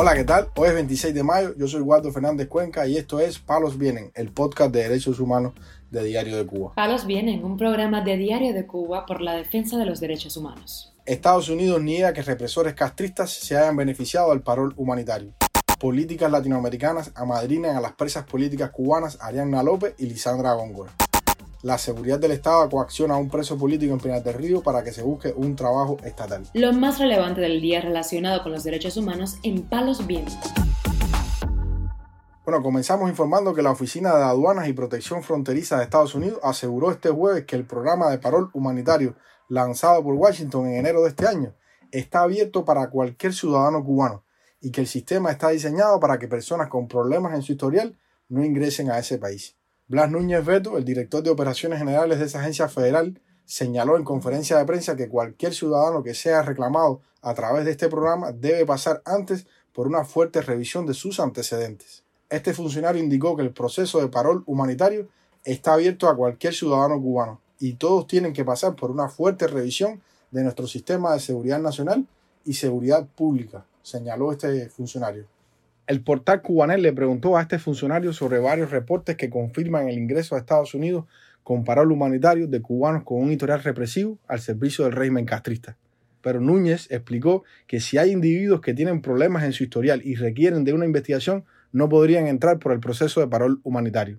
Hola, ¿qué tal? Hoy es 26 de mayo, yo soy Waldo Fernández Cuenca y esto es Palos Vienen, el podcast de derechos humanos de Diario de Cuba. Palos Vienen, un programa de Diario de Cuba por la defensa de los derechos humanos. Estados Unidos niega que represores castristas se hayan beneficiado del parol humanitario. Políticas latinoamericanas amadrinan a las presas políticas cubanas Arianna López y Lisandra Góngora la seguridad del Estado coacciona a un preso político en Pinar del Río para que se busque un trabajo estatal. Lo más relevante del día relacionado con los derechos humanos en Palos Vientos. Bueno, comenzamos informando que la Oficina de Aduanas y Protección Fronteriza de Estados Unidos aseguró este jueves que el programa de parol humanitario lanzado por Washington en enero de este año está abierto para cualquier ciudadano cubano y que el sistema está diseñado para que personas con problemas en su historial no ingresen a ese país. Blas Núñez Beto, el director de operaciones generales de esa agencia federal, señaló en conferencia de prensa que cualquier ciudadano que sea reclamado a través de este programa debe pasar antes por una fuerte revisión de sus antecedentes. Este funcionario indicó que el proceso de parol humanitario está abierto a cualquier ciudadano cubano y todos tienen que pasar por una fuerte revisión de nuestro sistema de seguridad nacional y seguridad pública, señaló este funcionario. El portal Cubanel le preguntó a este funcionario sobre varios reportes que confirman el ingreso a Estados Unidos con parol humanitario de cubanos con un historial represivo al servicio del régimen castrista. Pero Núñez explicó que si hay individuos que tienen problemas en su historial y requieren de una investigación, no podrían entrar por el proceso de parol humanitario.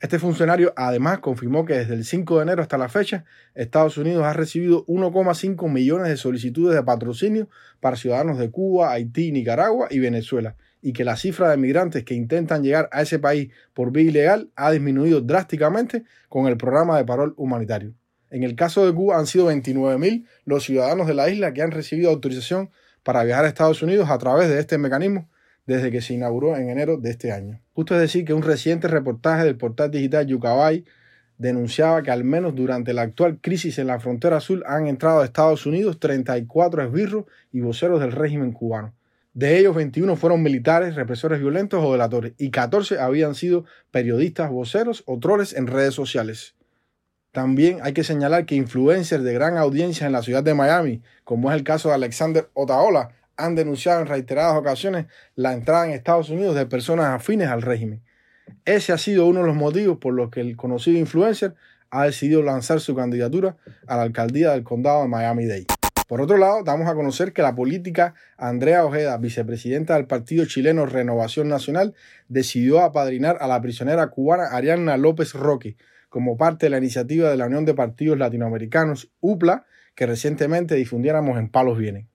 Este funcionario además confirmó que desde el 5 de enero hasta la fecha, Estados Unidos ha recibido 1,5 millones de solicitudes de patrocinio para ciudadanos de Cuba, Haití, Nicaragua y Venezuela, y que la cifra de migrantes que intentan llegar a ese país por vía ilegal ha disminuido drásticamente con el programa de parol humanitario. En el caso de Cuba han sido 29.000 los ciudadanos de la isla que han recibido autorización para viajar a Estados Unidos a través de este mecanismo desde que se inauguró en enero de este año. Justo es decir que un reciente reportaje del portal digital Yucabay denunciaba que al menos durante la actual crisis en la frontera sur han entrado a Estados Unidos 34 esbirros y voceros del régimen cubano. De ellos, 21 fueron militares, represores violentos o delatores, y 14 habían sido periodistas, voceros o troles en redes sociales. También hay que señalar que influencers de gran audiencia en la ciudad de Miami, como es el caso de Alexander Otaola, han denunciado en reiteradas ocasiones la entrada en Estados Unidos de personas afines al régimen. Ese ha sido uno de los motivos por los que el conocido influencer ha decidido lanzar su candidatura a la alcaldía del condado de Miami-Dade. Por otro lado, damos a conocer que la política Andrea Ojeda, vicepresidenta del partido chileno Renovación Nacional, decidió apadrinar a la prisionera cubana Arianna López Roque como parte de la iniciativa de la Unión de Partidos Latinoamericanos, UPLA, que recientemente difundiéramos en Palos Vienen.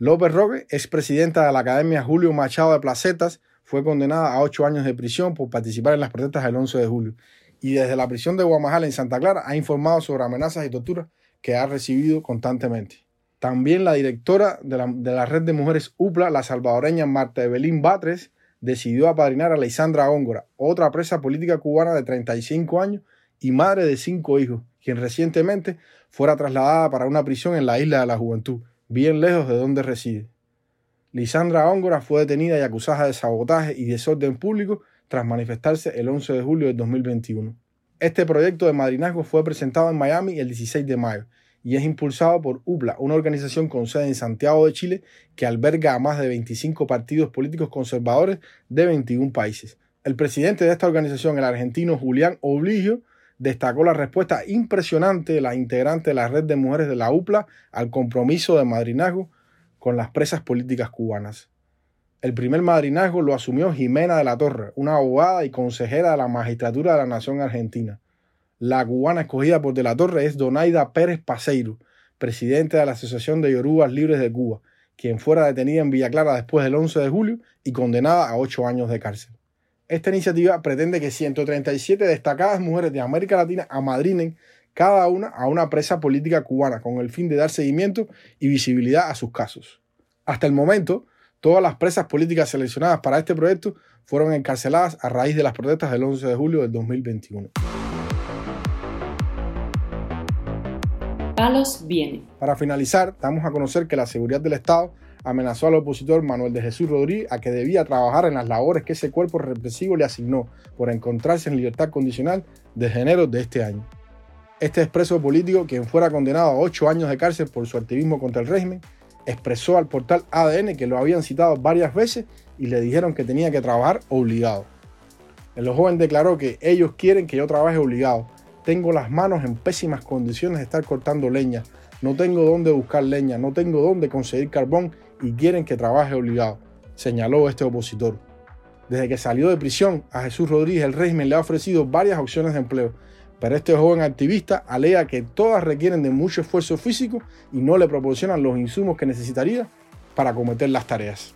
López Roque es presidenta de la Academia Julio Machado de Placetas, fue condenada a ocho años de prisión por participar en las protestas del 11 de julio y desde la prisión de Guamajal en Santa Clara ha informado sobre amenazas y torturas que ha recibido constantemente. También la directora de la, red de mujeres UPLA, la salvadoreña Marta Evelyn Batres, decidió apadrinar a Lisandra Góngora, otra presa política cubana de 35 años y madre de cinco hijos, quien recientemente fuera trasladada para una prisión en la isla de la Juventud, bien lejos de donde reside. Lisandra Góngora fue detenida y acusada de sabotaje y desorden público tras manifestarse el 11 de julio de 2021. Este proyecto de madrinazgo fue presentado en Miami el 16 de mayo y es impulsado por UPLA, una organización con sede en Santiago de Chile que alberga a más de 25 partidos políticos conservadores de 21 países. El presidente de esta organización, el argentino Julián Obligio, destacó la respuesta impresionante de las integrantes de la red de mujeres de la UPLA al compromiso de madrinazgo con las presas políticas cubanas. El primer madrinazgo lo asumió Jimena de la Torre, una abogada y consejera de la magistratura de la Nación Argentina. La cubana escogida por de la Torre es Donaida Pérez Paseiro, presidente de la Asociación de Yorubas Libres de Cuba, quien fuera detenida en Villa Clara después del 11 de julio y condenada a ocho años de cárcel. Esta iniciativa pretende que 137 destacadas mujeres de América Latina amadrinen cada una a una presa política cubana con el fin de dar seguimiento y visibilidad a sus casos. Hasta el momento, todas las presas políticas seleccionadas para este proyecto fueron encarceladas a raíz de las protestas del 11 de julio del 2021. Palos viene. Para finalizar, damos a conocer que la seguridad del Estado amenazó al opositor Manuel de Jesús Rodríguez a que debía trabajar en las labores que ese cuerpo represivo le asignó por encontrarse en libertad condicional desde enero de este año. Este expreso político, quien fuera condenado a ocho años de cárcel por su activismo contra el régimen, expresó al portal ADN que lo habían citado varias veces y le dijeron que tenía que trabajar obligado. El joven declaró que ellos quieren que yo trabaje obligado. Tengo las manos en pésimas condiciones de estar cortando leña. No tengo dónde buscar leña, no tengo dónde conseguir carbón y quieren que trabaje obligado, señaló este opositor. Desde que salió de prisión, a Jesús Rodríguez el régimen le ha ofrecido varias opciones de empleo, pero este joven activista alega que todas requieren de mucho esfuerzo físico y no le proporcionan los insumos que necesitaría para cometer las tareas.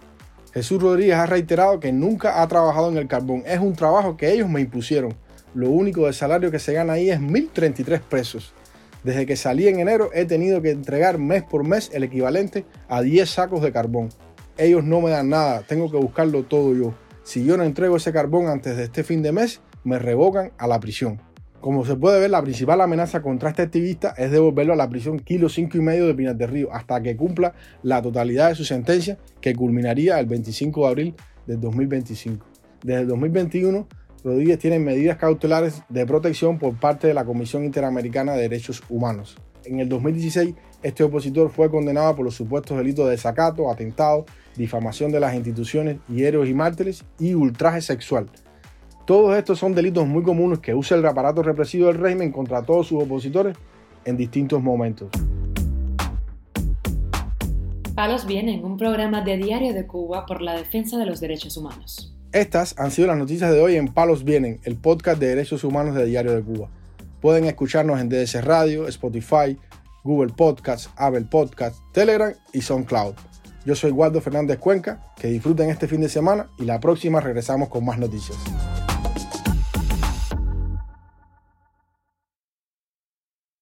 Jesús Rodríguez ha reiterado que nunca ha trabajado en el carbón. Es un trabajo que ellos me impusieron. Lo único de salario que se gana ahí es 1.033 pesos. Desde que salí en enero he tenido que entregar mes por mes el equivalente a 10 sacos de carbón. Ellos no me dan nada, tengo que buscarlo todo yo. Si yo no entrego ese carbón antes de este fin de mes, me revocan a la prisión. Como se puede ver, la principal amenaza contra este activista es devolverlo a la prisión kilo 5 y medio de Pinas del Río hasta que cumpla la totalidad de su sentencia que culminaría el 25 de abril del 2025. Desde el 2021, Rodríguez tiene medidas cautelares de protección por parte de la Comisión Interamericana de Derechos Humanos. En el 2016, este opositor fue condenado por los supuestos delitos de desacato, atentado, difamación de las instituciones y héroes y mártires y ultraje sexual todos estos son delitos muy comunes que usa el aparato represivo del régimen contra todos sus opositores en distintos momentos. Palos Vienen, un programa de Diario de Cuba por la defensa de los derechos humanos. Estas han sido las noticias de hoy en Palos Vienen, el podcast de derechos humanos de Diario de Cuba. Pueden escucharnos en DS Radio, Spotify, Google Podcasts, Apple Podcasts, Telegram y SoundCloud. Yo soy Waldo Fernández Cuenca, que disfruten este fin de semana y la próxima regresamos con más noticias.